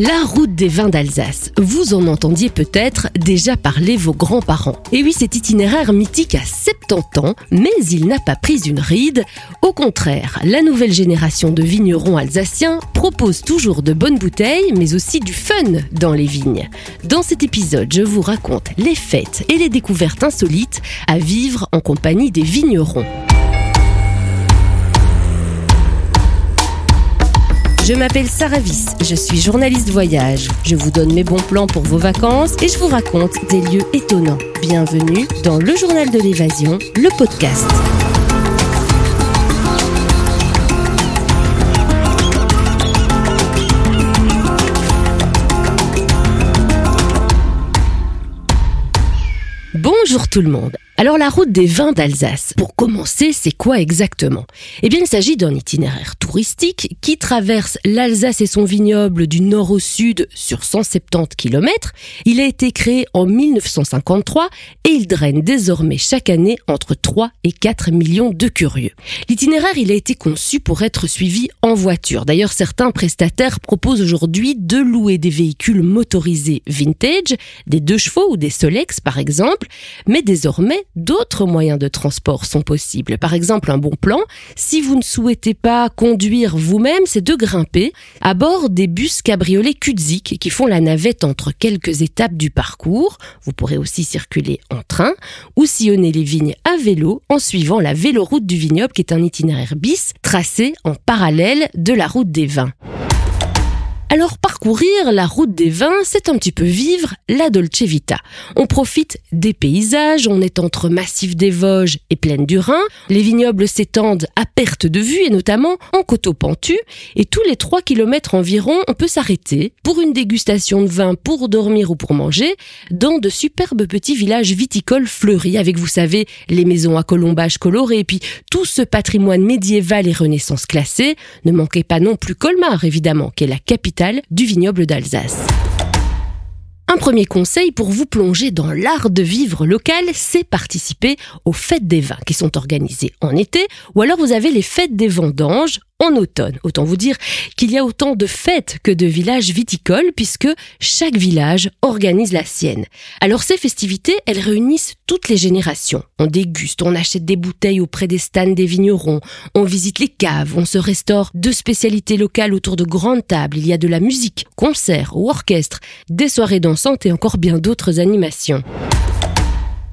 La route des vins d'Alsace. Vous en entendiez peut-être déjà parler vos grands-parents. Et oui, cet itinéraire mythique a 70 ans, mais il n'a pas pris une ride. Au contraire, la nouvelle génération de vignerons alsaciens propose toujours de bonnes bouteilles, mais aussi du fun dans les vignes. Dans cet épisode, je vous raconte les fêtes et les découvertes insolites à vivre en compagnie des vignerons. Je m'appelle Sarah Viss, je suis journaliste voyage. Je vous donne mes bons plans pour vos vacances et je vous raconte des lieux étonnants. Bienvenue dans le journal de l'évasion, le podcast. Bonjour tout le monde. Alors la route des vins d'Alsace, pour commencer, c'est quoi exactement? Eh bien il s'agit d'un itinéraire touristique qui traverse l'Alsace et son vignoble du nord au sud sur 170 km. Il a été créé en 1953 et il draine désormais chaque année entre 3 et 4 millions de curieux. L'itinéraire, il a été conçu pour être suivi en voiture. D'ailleurs, certains prestataires proposent aujourd'hui de louer des véhicules motorisés vintage, des deux chevaux ou des Solex par exemple, mais désormais d'autres moyens de transport sont possibles. Par exemple, un bon plan, si vous ne souhaitez pas conduire vous-même, c'est de grimper à bord des bus cabriolets Kudzik qui font la navette entre quelques étapes du parcours. Vous pourrez aussi circuler en train ou sillonner les vignes à vélo en suivant la véloroute du vignoble qui est un itinéraire bis tracé en parallèle de la route des vins. Alors parcourir la route des vins, c'est un petit peu vivre la Dolce Vita. On profite des paysages, on est entre massifs des Vosges et plaines du Rhin, les vignobles s'étendent à perte de vue et notamment en coteaux pentus, et tous les 3 km environ, on peut s'arrêter pour une dégustation de vin pour dormir ou pour manger dans de superbes petits villages viticoles fleuris avec, vous savez, les maisons à colombages colorés et puis tout ce patrimoine médiéval et renaissance classé. Ne manquez pas non plus Colmar, évidemment, qui est la capitale du vignoble d'Alsace. Un premier conseil pour vous plonger dans l'art de vivre local, c'est participer aux fêtes des vins qui sont organisées en été ou alors vous avez les fêtes des vendanges en automne. Autant vous dire qu'il y a autant de fêtes que de villages viticoles puisque chaque village organise la sienne. Alors ces festivités, elles réunissent toutes les générations. On déguste, on achète des bouteilles auprès des stands des vignerons, on visite les caves, on se restaure de spécialités locales autour de grandes tables. Il y a de la musique, concerts ou orchestres, des soirées dansantes et encore bien d'autres animations.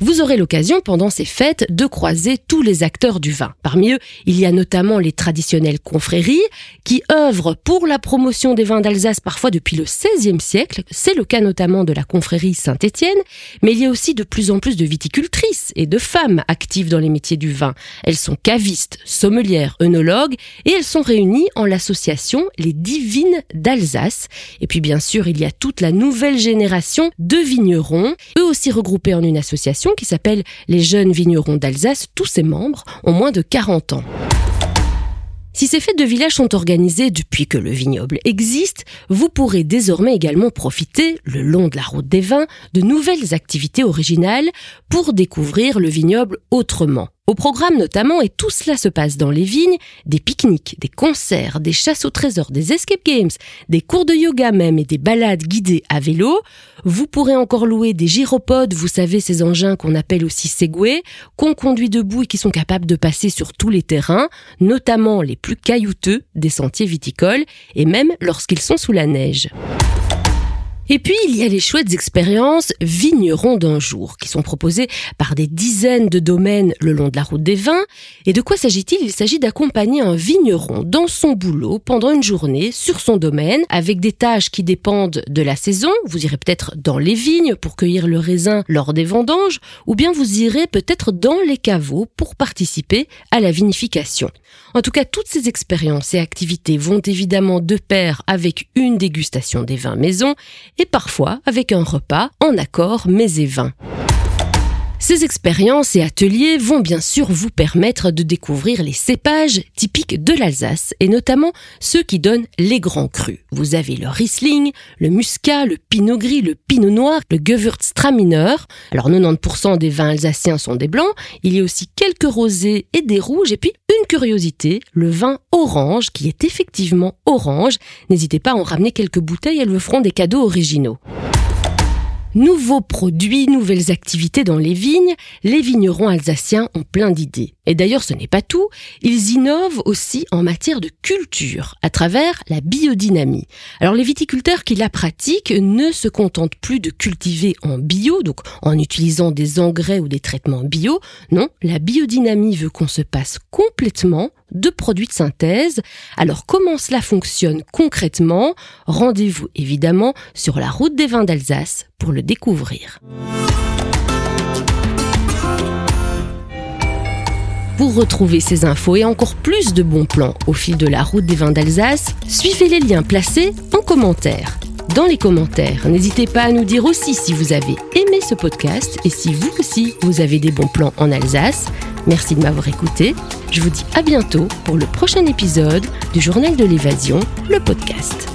Vous aurez l'occasion pendant ces fêtes de croiser tous les acteurs du vin. Parmi eux, il y a notamment les traditionnelles confréries qui œuvrent pour la promotion des vins d'Alsace parfois depuis le XVIe siècle. C'est le cas notamment de la confrérie Saint-Étienne, mais il y a aussi de plus en plus de viticultrices et de femmes actives dans les métiers du vin. Elles sont cavistes, sommelières, œnologues et elles sont réunies en l'association Les Divines d'Alsace. Et puis bien sûr, il y a toute la nouvelle génération de vignerons, eux aussi regroupés en une association qui s'appelle les jeunes vignerons d'Alsace. Tous ses membres ont moins de 40 ans. Si ces fêtes de village sont organisées depuis que le vignoble existe, vous pourrez désormais également profiter, le long de la route des vins, de nouvelles activités originales pour découvrir le vignoble autrement. Au programme notamment, et tout cela se passe dans les vignes, des pique-niques, des concerts, des chasses au trésor, des escape games, des cours de yoga même et des balades guidées à vélo. Vous pourrez encore louer des gyropodes, vous savez ces engins qu'on appelle aussi Segway, qu'on conduit debout et qui sont capables de passer sur tous les terrains, notamment les plus caillouteux des sentiers viticoles, et même lorsqu'ils sont sous la neige. Et puis, il y a les chouettes expériences vignerons d'un jour qui sont proposées par des dizaines de domaines le long de la route des vins. Et de quoi s'agit-il? Il s'agit d'accompagner un vigneron dans son boulot pendant une journée sur son domaine avec des tâches qui dépendent de la saison. Vous irez peut-être dans les vignes pour cueillir le raisin lors des vendanges ou bien vous irez peut-être dans les caveaux pour participer à la vinification. En tout cas, toutes ces expériences et activités vont évidemment de pair avec une dégustation des vins maison et parfois avec un repas en accord mets et vins. Ces expériences et ateliers vont bien sûr vous permettre de découvrir les cépages typiques de l'Alsace et notamment ceux qui donnent les grands crus. Vous avez le Riesling, le Muscat, le Pinot Gris, le Pinot Noir, le Gewürztraminer. Alors 90% des vins alsaciens sont des blancs, il y a aussi quelques rosés et des rouges et puis une curiosité, le vin orange qui est effectivement orange. N'hésitez pas à en ramener quelques bouteilles, elles vous feront des cadeaux originaux. Nouveaux produits, nouvelles activités dans les vignes, les vignerons alsaciens ont plein d'idées. Et d'ailleurs, ce n'est pas tout, ils innovent aussi en matière de culture, à travers la biodynamie. Alors les viticulteurs qui la pratiquent ne se contentent plus de cultiver en bio, donc en utilisant des engrais ou des traitements bio. Non, la biodynamie veut qu'on se passe complètement de produits de synthèse. Alors comment cela fonctionne concrètement? Rendez-vous évidemment sur la route des vins d'Alsace pour le découvrir. Pour retrouver ces infos et encore plus de bons plans au fil de la route des vins d'Alsace, suivez les liens placés en commentaire. Dans les commentaires, n'hésitez pas à nous dire aussi si vous avez aimé ce podcast et si vous aussi vous avez des bons plans en Alsace. Merci de m'avoir écouté. Je vous dis à bientôt pour le prochain épisode du Journal de l'évasion, le podcast.